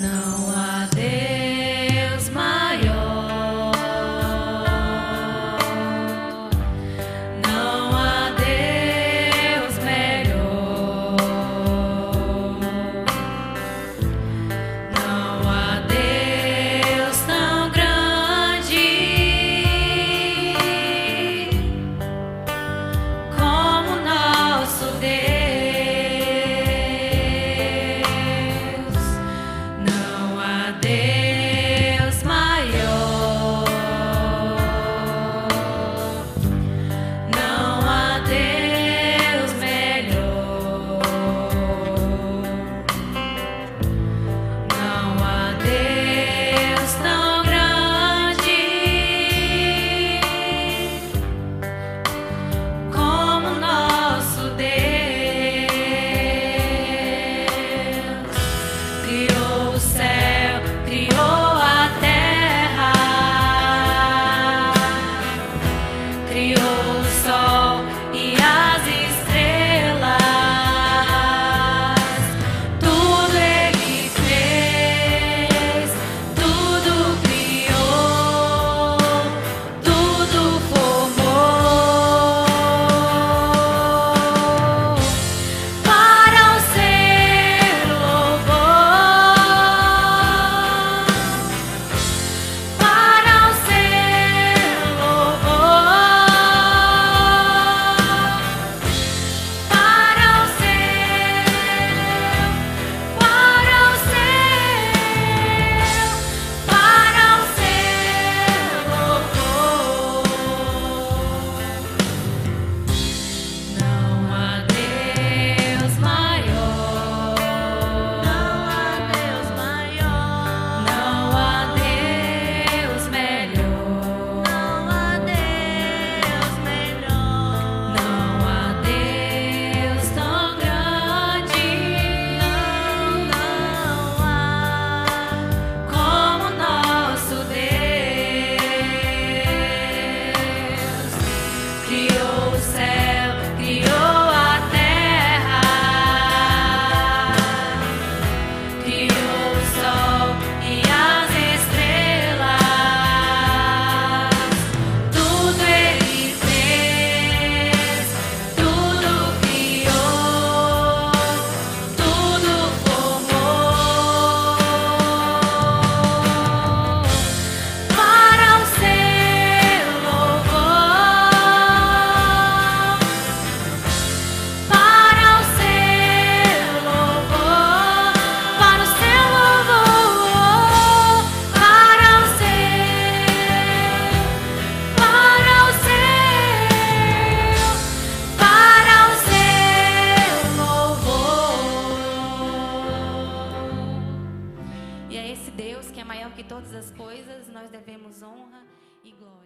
now criou a terra, criou o. Deus, que é maior que todas as coisas, nós devemos honra e glória.